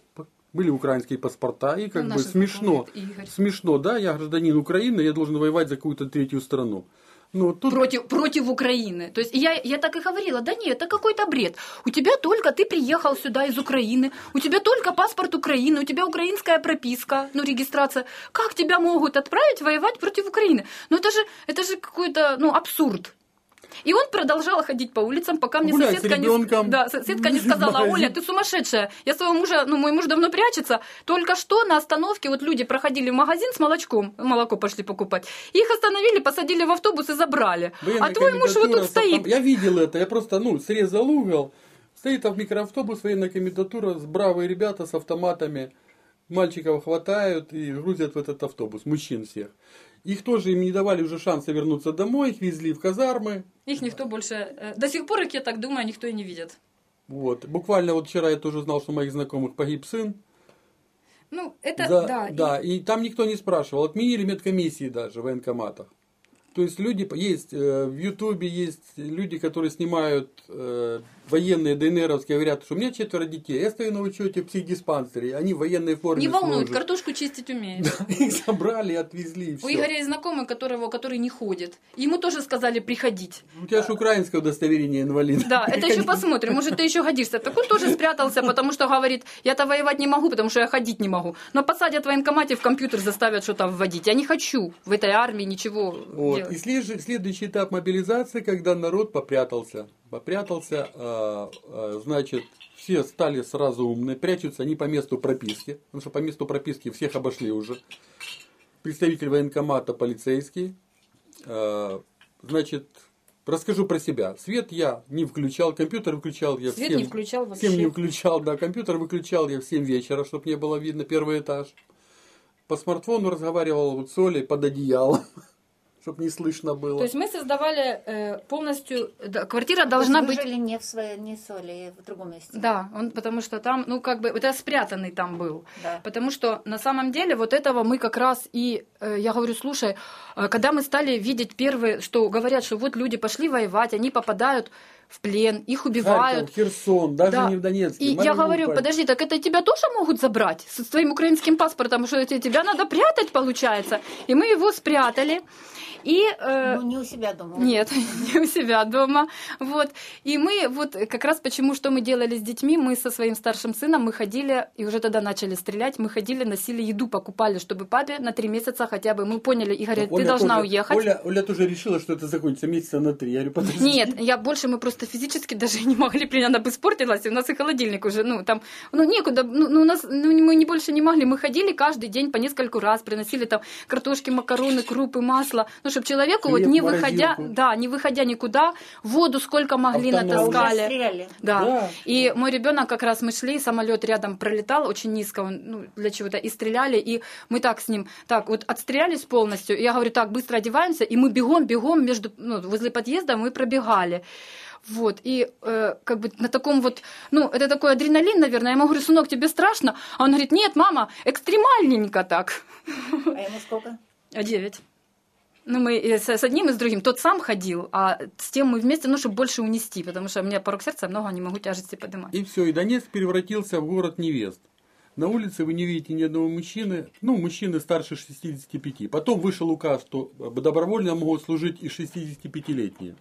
были украинские паспорта, и как ну, бы смешно, смешно, да, я гражданин Украины, я должен воевать за какую-то третью страну. Ну, тут... против, против Украины. То есть я, я так и говорила, да нет, это какой-то бред. У тебя только, ты приехал сюда из Украины, у тебя только паспорт Украины, у тебя украинская прописка, ну, регистрация. Как тебя могут отправить воевать против Украины? Ну, это же, это же какой-то, ну, абсурд. И он продолжал ходить по улицам, пока мне Гулять соседка, не, да, соседка не сказала, Оля, ты сумасшедшая, я своего мужа, ну мой муж давно прячется, только что на остановке вот люди проходили в магазин с молочком, молоко пошли покупать, их остановили, посадили в автобус и забрали. Военная а твой муж вот тут стоит. Я видел это, я просто, ну, срезал угол, стоит в микроавтобус, военная комендатура, с бравые ребята с автоматами, мальчиков хватают и грузят в этот автобус, мужчин всех. Их тоже им не давали уже шанса вернуться домой, их везли в казармы. Их никто больше... Э, до сих пор, их, я так думаю, никто и не видит. Вот. Буквально вот вчера я тоже знал, что у моих знакомых погиб сын. Ну, это, За, да. Да, и... и там никто не спрашивал. Отменили медкомиссии даже в военкоматах. То есть люди есть, э, в Ютубе есть люди, которые снимают э, военные ДНРовские, говорят, что у меня четверо детей, я стою на учете в психдиспансере, они в военной форме Не волнуют, служат. картошку чистить умеют. Да, их забрали, отвезли. У Игоря есть знакомый, которого, который не ходит. Ему тоже сказали приходить. У тебя же украинское удостоверение инвалида. Да, это еще посмотрим, может ты еще годишься. Так он тоже спрятался, потому что говорит, я-то воевать не могу, потому что я ходить не могу. Но посадят в военкомате, в компьютер заставят что-то вводить. Я не хочу в этой армии ничего вот. делать. И следующий этап мобилизации, когда народ попрятался попрятался, а, а, значит, все стали сразу умные, прячутся они по месту прописки, потому что по месту прописки всех обошли уже. Представитель военкомата полицейский, а, значит, Расскажу про себя. Свет я не включал, компьютер выключал я Свет в 7, не включал вообще. 7 не включал, да, компьютер выключал я в 7 вечера, чтобы не было видно первый этаж. По смартфону разговаривал вот с Олей под одеялом чтобы не слышно было. То есть мы создавали э, полностью... Да, квартира должна вы быть... не в своей, не Соли, в другом месте. Да, он, потому что там, ну как бы, это спрятанный там был. Да. Потому что на самом деле вот этого мы как раз и... Э, я говорю, слушай, э, когда мы стали видеть первые, что говорят, что вот люди пошли воевать, они попадают в плен, их убивают. Харьков, Херсон, даже да. не в Донецке. И я говорю, подожди, так это тебя тоже могут забрать с твоим украинским паспортом, что тебя надо прятать, получается. И мы его спрятали. И, э, ну, не у себя дома. Нет, не у себя дома. Вот. И мы вот как раз почему, что мы делали с детьми, мы со своим старшим сыном, мы ходили, и уже тогда начали стрелять, мы ходили, носили еду, покупали, чтобы папе на три месяца хотя бы, мы поняли, Игорь, ты Оля должна тоже, уехать. Оля, Оля тоже решила, что это закончится месяца на три. Я говорю, подожди. Нет, я больше, мы просто физически даже не могли, при она бы испортилась, и у нас и холодильник уже, ну, там, ну, некуда, ну, ну у нас, ну, мы не больше не могли, мы ходили каждый день по нескольку раз, приносили там картошки, макароны, крупы, масло, ну, чтобы человеку Хлеб, вот не выходя, да, не выходя никуда, воду сколько могли Автономно. натаскали. Да. да. И мой ребенок как раз мы шли, самолет рядом пролетал очень низко, он, ну, для чего-то, и стреляли, и мы так с ним, так, вот отстрелялись полностью, я говорю, так, быстро одеваемся, и мы бегом, бегом между, ну, возле подъезда мы пробегали. Вот, и э, как бы на таком вот, ну, это такой адреналин, наверное. Я ему говорю, сынок, тебе страшно? А он говорит, нет, мама, экстремальненько так. А ему сколько? Девять. Ну, мы с, с одним и с другим. Тот сам ходил, а с тем мы вместе, ну, чтобы больше унести, потому что у меня порог сердца много, не могу тяжести поднимать. И все, и Донецк превратился в город невест. На улице вы не видите ни одного мужчины, ну, мужчины старше 65. Потом вышел указ, что добровольно могут служить и 65-летние.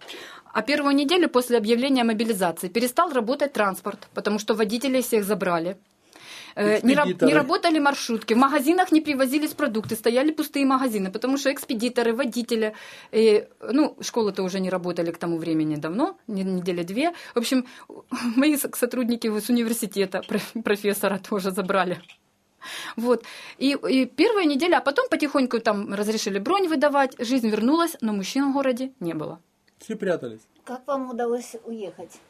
А первую неделю после объявления мобилизации перестал работать транспорт, потому что водителей всех забрали. Э, не, не работали маршрутки, в магазинах не привозились продукты, стояли пустые магазины, потому что экспедиторы, водители, и, ну, школы-то уже не работали к тому времени давно, недели две. В общем, мои сотрудники с университета, профессора тоже забрали. Вот. И, и первая неделя, а потом потихоньку там разрешили бронь выдавать, жизнь вернулась, но мужчин в городе не было. Все прятались. Как вам удалось уехать?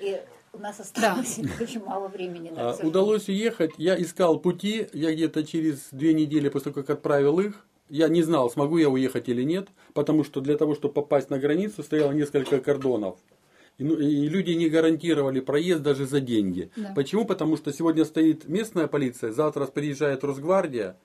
И у нас осталось да. очень мало времени. Да, а, удалось уехать. Я искал пути. Я где-то через две недели после того, как отправил их, я не знал, смогу я уехать или нет, потому что для того, чтобы попасть на границу, стояло несколько кордонов. И, ну, и люди не гарантировали проезд даже за деньги. Да. Почему? Потому что сегодня стоит местная полиция, завтра приезжает Росгвардия,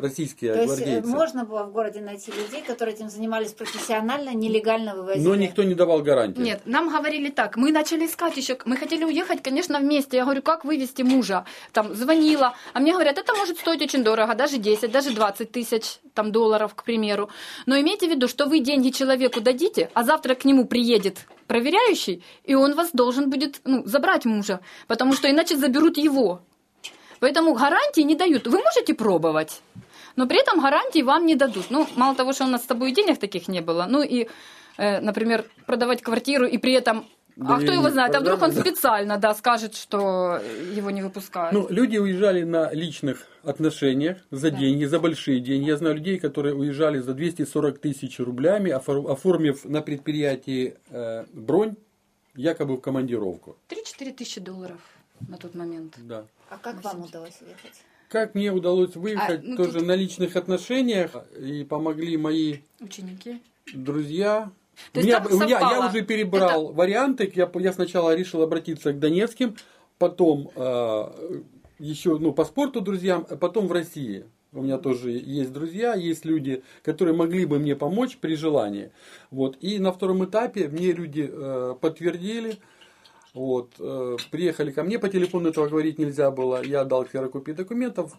российские То гвардейцы. есть можно было в городе найти людей, которые этим занимались профессионально, нелегально вывозили? Но никто не давал гарантии. Нет, нам говорили так, мы начали искать еще, мы хотели уехать, конечно, вместе. Я говорю, как вывести мужа? Там звонила, а мне говорят, это может стоить очень дорого, даже 10, даже 20 тысяч там, долларов, к примеру. Но имейте в виду, что вы деньги человеку дадите, а завтра к нему приедет проверяющий, и он вас должен будет ну, забрать мужа, потому что иначе заберут его. Поэтому гарантии не дают. Вы можете пробовать, но при этом гарантии вам не дадут. Ну, мало того, что у нас с тобой денег таких не было, ну и, э, например, продавать квартиру и при этом а кто его знает? А вдруг он специально, да, скажет, что его не выпускают? Ну, люди уезжали на личных отношениях за да. деньги, за большие деньги. Я знаю людей, которые уезжали за 240 тысяч рублями, оформив на предприятии э, бронь, якобы в командировку. 3-4 тысячи долларов на тот момент. Да. А как вам удалось уехать? Как мне удалось выехать а, ну, тоже тут... на личных отношениях, и помогли мои ученики, друзья. То меня, меня, я уже перебрал Это... варианты. Я, я сначала решил обратиться к Донецким, потом э, еще ну, по спорту друзьям, а потом в России. У меня тоже есть друзья, есть люди, которые могли бы мне помочь при желании. Вот. И на втором этапе мне люди э, подтвердили, вот, э, приехали ко мне, по телефону этого говорить нельзя было. Я дал ксерокопии документов.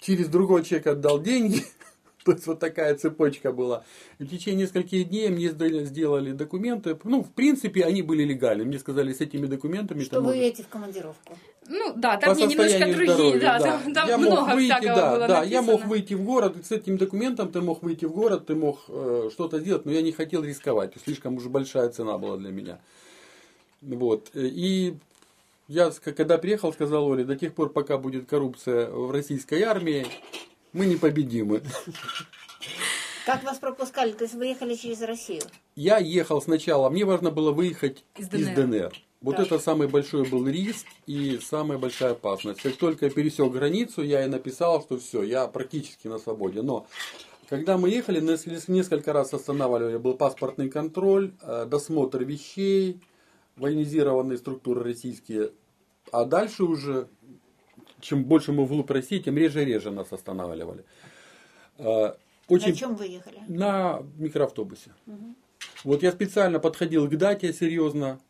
Через другого человека отдал деньги. То есть вот такая цепочка была. И в течение нескольких дней мне сделали документы. Ну, в принципе, они были легальны. Мне сказали, с этими документами... Что вы едете в командировку. Ну да, там мне немножко другие, здоровья, да, да. Там, там я много мог выйти, всякого да, было да, написано. я мог выйти в город, с этим документом ты мог выйти в город, ты мог э, что-то сделать, но я не хотел рисковать, слишком уже большая цена была для меня. Вот. И я, когда приехал, сказал Оле, до тех пор, пока будет коррупция в российской армии, мы непобедимы. Как вас пропускали? То есть вы ехали через Россию? Я ехал сначала, мне важно было выехать из ДНР. Из ДНР. Вот да. это самый большой был риск и самая большая опасность. Как только я пересек границу, я и написал, что все, я практически на свободе. Но когда мы ехали, несколько раз останавливали, был паспортный контроль, э, досмотр вещей, военизированные структуры российские, а дальше уже, чем больше мы вглубь России, тем реже и реже нас останавливали. А, очень... На чем вы ехали? На микроавтобусе. Угу. Вот я специально подходил к дате серьезно,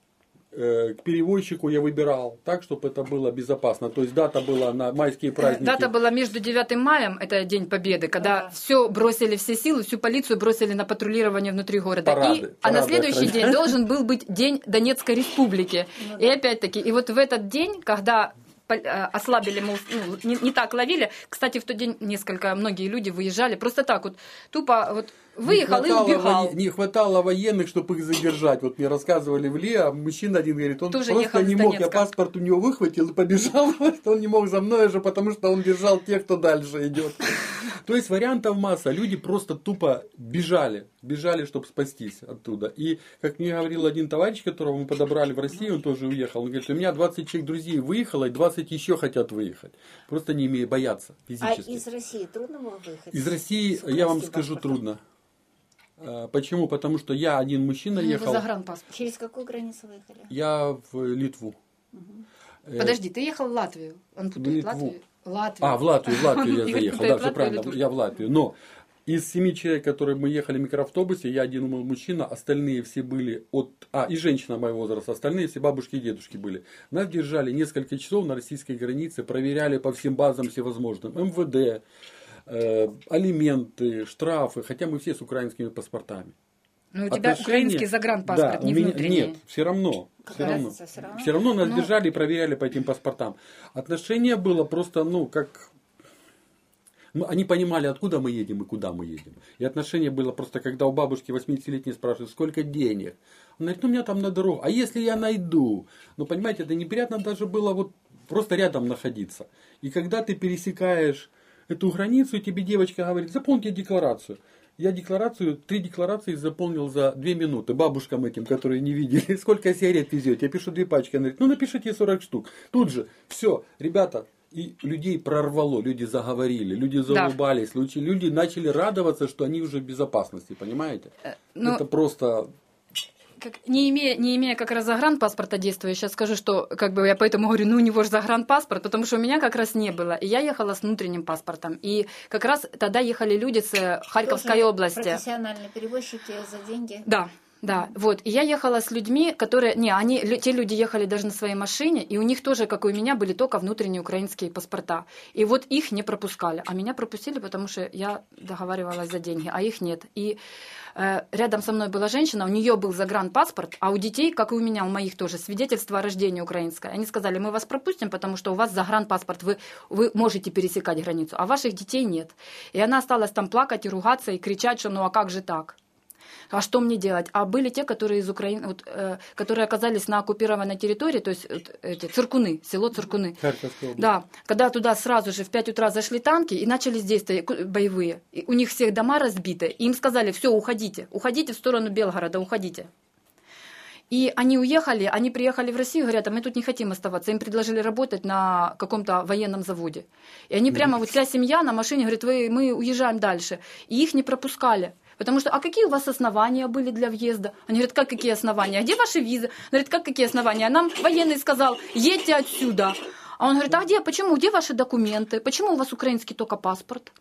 к перевозчику я выбирал так, чтобы это было безопасно. То есть дата была на майские праздники. Дата была между 9 маем, это День Победы, когда ага. все бросили, все силы, всю полицию бросили на патрулирование внутри города. Парады, и, парады а на следующий день должен был быть День Донецкой Республики. Ну, и опять-таки, и вот в этот день, когда э, ослабили, мол, ну, не, не так ловили. Кстати, в тот день несколько, многие люди выезжали просто так вот, тупо вот Выехал и убегал. Не хватало военных, чтобы их задержать. Вот мне рассказывали в Ле, а мужчина один говорит, он Тоже просто не мог, я паспорт у него выхватил и побежал, он не мог за мной уже, потому что он держал тех, кто дальше идет. То есть вариантов масса. Люди просто тупо бежали, бежали, чтобы спастись оттуда. И, как мне говорил один товарищ, которого мы подобрали в России, он тоже уехал. Он говорит, у меня 20 человек друзей выехало, и 20 еще хотят выехать. Просто не имея бояться физически. А из России трудно было выехать? Из России, я вам скажу, трудно. А, почему? Потому что я один мужчина ну, ехал. Загранпаспорт. Через какую границу выехали? Я в Литву. Угу. Подожди, ты ехал в Латвию. Он в Литву. Латвию? Латвию. А, в Латвию, в Латвию я заехал. Да, все правильно, я в Латвию. Но из семи человек, которые мы ехали в микроавтобусе, я один мужчина, остальные все были от... А, и женщина моего возраста, остальные все бабушки и дедушки были. Нас держали несколько часов на российской границе, проверяли по всем базам всевозможным. МВД, э, алименты, штрафы, хотя мы все с украинскими паспортами. Но ну, у тебя Отношения... украинский загранпаспорт, да, не меня... внутренний. Нет, все равно. все равно. все равно. Все равно нас ну... держали и проверяли по этим паспортам. Отношение было просто, ну, как они понимали, откуда мы едем и куда мы едем. И отношение было просто, когда у бабушки 80-летней спрашивают, сколько денег. Он говорит, ну, у меня там на дорогу. А если я найду? Ну, понимаете, это неприятно даже было вот просто рядом находиться. И когда ты пересекаешь эту границу, тебе девочка говорит, заполните декларацию. Я декларацию, три декларации заполнил за две минуты бабушкам этим, которые не видели. Сколько сигарет везете? Я пишу две пачки. Она говорит, ну напишите 40 штук. Тут же, все, ребята, и людей прорвало, люди заговорили, люди заулыбались, да. люди начали радоваться, что они уже в безопасности, понимаете? Э. Ну, Это просто как, не, имея, не имея как раз загранпаспорта действия, сейчас скажу, что как бы я поэтому говорю, ну у него же загранпаспорт, потому что у меня как раз не было. И я ехала с внутренним паспортом. И как раз тогда ехали люди с Харьковской Тоже области. Профессиональные перевозчики за деньги. Да, да, вот. И я ехала с людьми, которые... Не, они, те люди ехали даже на своей машине, и у них тоже, как и у меня, были только внутренние украинские паспорта. И вот их не пропускали. А меня пропустили, потому что я договаривалась за деньги, а их нет. И э, рядом со мной была женщина, у нее был загранпаспорт, а у детей, как и у меня, у моих тоже, свидетельство о рождении украинское. Они сказали, мы вас пропустим, потому что у вас загранпаспорт, вы, вы можете пересекать границу, а ваших детей нет. И она осталась там плакать и ругаться, и кричать, что ну а как же так? А что мне делать? А были те, которые из Украины, вот, э, которые оказались на оккупированной территории, то есть вот, эти Циркуны, село Циркуны. Да, когда туда сразу же в 5 утра зашли танки и начались действия боевые. И у них всех дома разбиты, и им сказали, все, уходите, уходите в сторону Белгорода, уходите. И они уехали, они приехали в Россию, говорят, а мы тут не хотим оставаться. Им предложили работать на каком-то военном заводе. И они прямо, вот вся семья на машине говорит, вы, мы уезжаем дальше. И их не пропускали. Потому что, а какие у вас основания были для въезда? Они говорят, как какие основания? А где ваши визы? Они говорят, как какие основания? А нам военный сказал, едьте отсюда. А он говорит, а где, почему, где ваши документы? Почему у вас украинский только паспорт?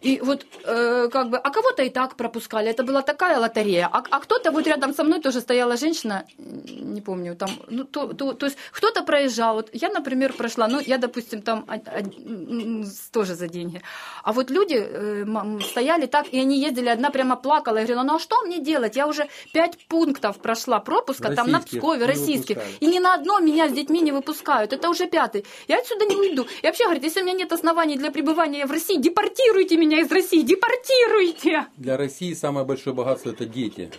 И вот э, как бы, а кого-то и так пропускали. Это была такая лотерея. А, а кто-то вот рядом со мной тоже стояла женщина, не помню, там, ну, то, то, то есть кто-то проезжал. Вот я, например, прошла, ну, я, допустим, там а, а, тоже за деньги. А вот люди э, стояли так, и они ездили, одна прямо плакала. Я говорила, ну а что мне делать? Я уже пять пунктов прошла пропуска российских, там на Пскове, российских. И ни на одно меня с детьми не выпускают. Это уже пятый. Я отсюда не уйду. И вообще, говорит, если у меня нет оснований для пребывания в России, депортируйте меня меня из России, депортируйте! Для России самое большое богатство – это дети.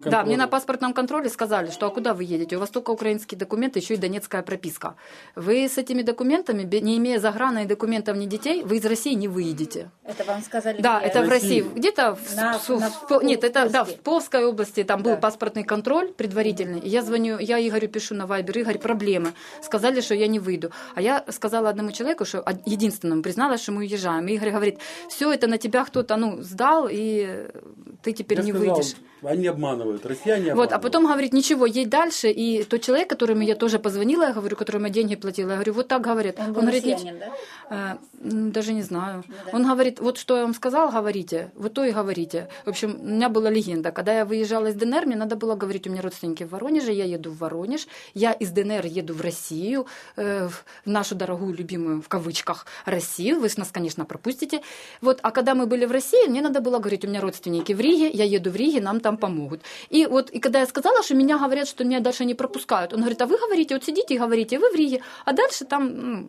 Контроль. Да, мне на паспортном контроле сказали, что а куда вы едете? У вас только украинские документы, еще и донецкая прописка. Вы с этими документами, не имея заграна и документов ни детей, вы из России не выедете. Это вам сказали? Да, это в России. Где-то в, на, в, на, в, нет, это да, в Полской области там да. был паспортный контроль предварительный. Я звоню, я Игорю пишу на Вайбер, Игорь, проблемы. Сказали, что я не выйду. А я сказала одному человеку, что единственному призналась, что мы уезжаем. И Игорь говорит, все это на тебя кто-то ну сдал, и ты теперь я не сказал, выйдешь. Они обманывают, россияне обманывают. Вот, а потом говорит, ничего, едь дальше. И тот человек, которому я тоже позвонила, я говорю, которому я деньги платила, я говорю, вот так говорит. Он, Он говорит, россиянин, да? Э, даже не знаю. Ну, да. Он говорит, вот что я вам сказал, говорите, вот то и говорите. В общем, у меня была легенда. Когда я выезжала из ДНР, мне надо было говорить, у меня родственники в Воронеже, я еду в Воронеж, я из ДНР еду в Россию, э, в нашу дорогую, любимую, в кавычках, Россию. Вы нас, конечно, пропустите. Вот, а когда мы были в России, мне надо было говорить, у меня родственники в Риге, я еду в Риге, нам там помогут. И вот, и когда я сказала, что меня говорят, что меня дальше не пропускают, он говорит, а вы говорите, вот сидите и говорите, вы в Риге, а дальше там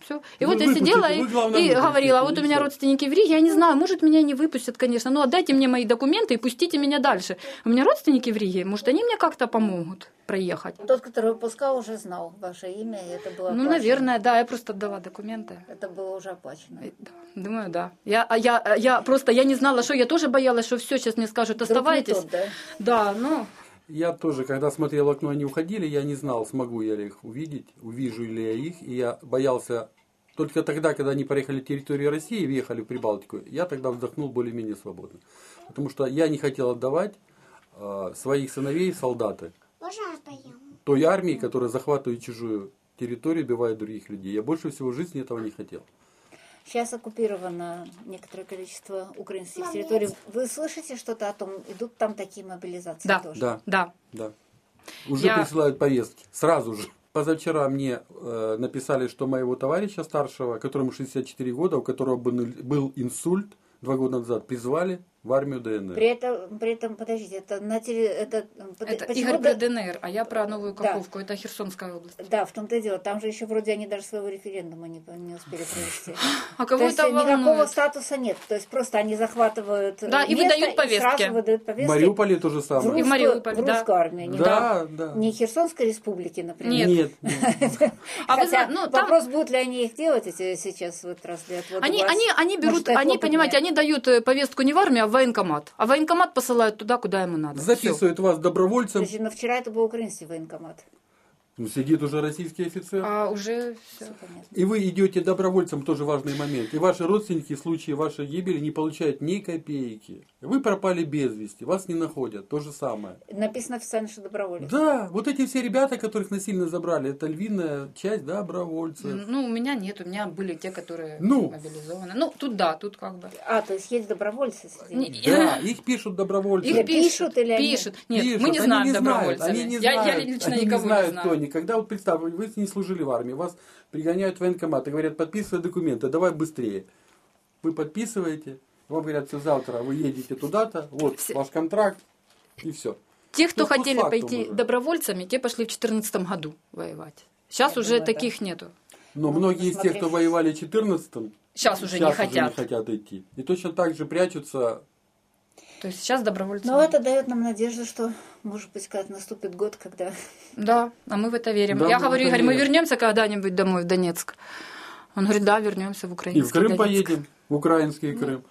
все. И вы вот я сидела и, и говорила, вот у меня родственники в Риге, я не знаю, может, меня не выпустят, конечно, но отдайте мне мои документы и пустите меня дальше. У меня родственники в Риге, может, они мне как-то помогут проехать. Тот, который выпускал, уже знал ваше имя, и это было Ну, оплачено. наверное, да, я просто отдала документы. Это было уже оплачено. Да, думаю, да. Я, а я, я просто, я не знала, что, я тоже боялась, что все, сейчас мне скажут, оставайтесь. Тот, да? да, ну... Я тоже, когда смотрел в окно, они уходили, я не знал, смогу я ли их увидеть, увижу ли я их. И я боялся только тогда, когда они проехали территорию России и въехали в Прибалтику, я тогда вздохнул более-менее свободно. Потому что я не хотел отдавать э, своих сыновей солдаты той армии, которая захватывает чужую территорию, убивает других людей. Я больше всего в жизни этого не хотел. Сейчас оккупировано некоторое количество украинских Мам, территорий. Вы слышите что-то о том, идут там такие мобилизации да, тоже? Да, да. да. Уже Я... присылают повестки, сразу же. Позавчера мне э, написали, что моего товарища старшего, которому 64 года, у которого был, был инсульт, два года назад призвали в армию ДНР. При этом, при этом подождите, это на теле, это, это Игорь про ДНР, а я про Новую Каховку, да. это Херсонская область. Да, в том-то и дело. Там же еще вроде они даже своего референдума не, не успели провести. А кого То это есть волнует? никакого статуса нет. То есть просто они захватывают Да, и выдают повестки. И сразу выдают повестки. В Мариуполе то же самое. В русскую, и в Мариуполе, в русскую да. армию. Не, да, да. Не Херсонской республики, например. Нет. нет. А Хотя вы, ну, вопрос, там... будут ли они их делать эти сейчас вот раз для Они, они, они берут, они, понимаете, они дают э, повестку не в армию, а в военкомат. А военкомат посылают туда, куда ему надо. Записывают Всё. вас добровольцем. Есть, но вчера это был украинский военкомат. Ну, сидит уже российский офицер. А уже все. И вы идете добровольцем, тоже важный момент. И ваши родственники в случае вашей гибели не получают ни копейки. Вы пропали без вести, вас не находят. То же самое. Написано официально, что добровольцы. Да, вот эти все ребята, которых насильно забрали, это львиная часть добровольцев. Ну, у меня нет, у меня были те, которые ну, мобилизованы. Ну, тут да, тут как бы. А, то есть есть добровольцы среди Да, их пишут добровольцы. Их пишут, или пишут. Нет, пишут. мы не знаем они не добровольцев. Они не знают. Я, я лично они никого не, знают, не знаю. Когда вот представь, вы не служили в армии, вас пригоняют в военкомат и говорят, подписывай документы, давай быстрее. Вы подписываете, вам говорят, все завтра вы едете туда-то, вот все. ваш контракт, и все. Те, кто ну, хотели пойти уже. добровольцами, те пошли в 2014 году воевать. Сейчас Я уже думаю, таких да. нету. Но ну, многие из тех, кто воевали в 2014 сейчас уже сейчас не хотят. Уже не хотят идти. И точно так же прячутся то есть сейчас добровольцы. Но это дает нам надежду, что, может быть, когда наступит год, когда... Да, а мы в это верим. Да, Я говорю, Игорь, мы вернемся когда-нибудь домой в Донецк. Он говорит, да, вернемся в Украину. И в Крым Донецк. поедем, в украинский Крым.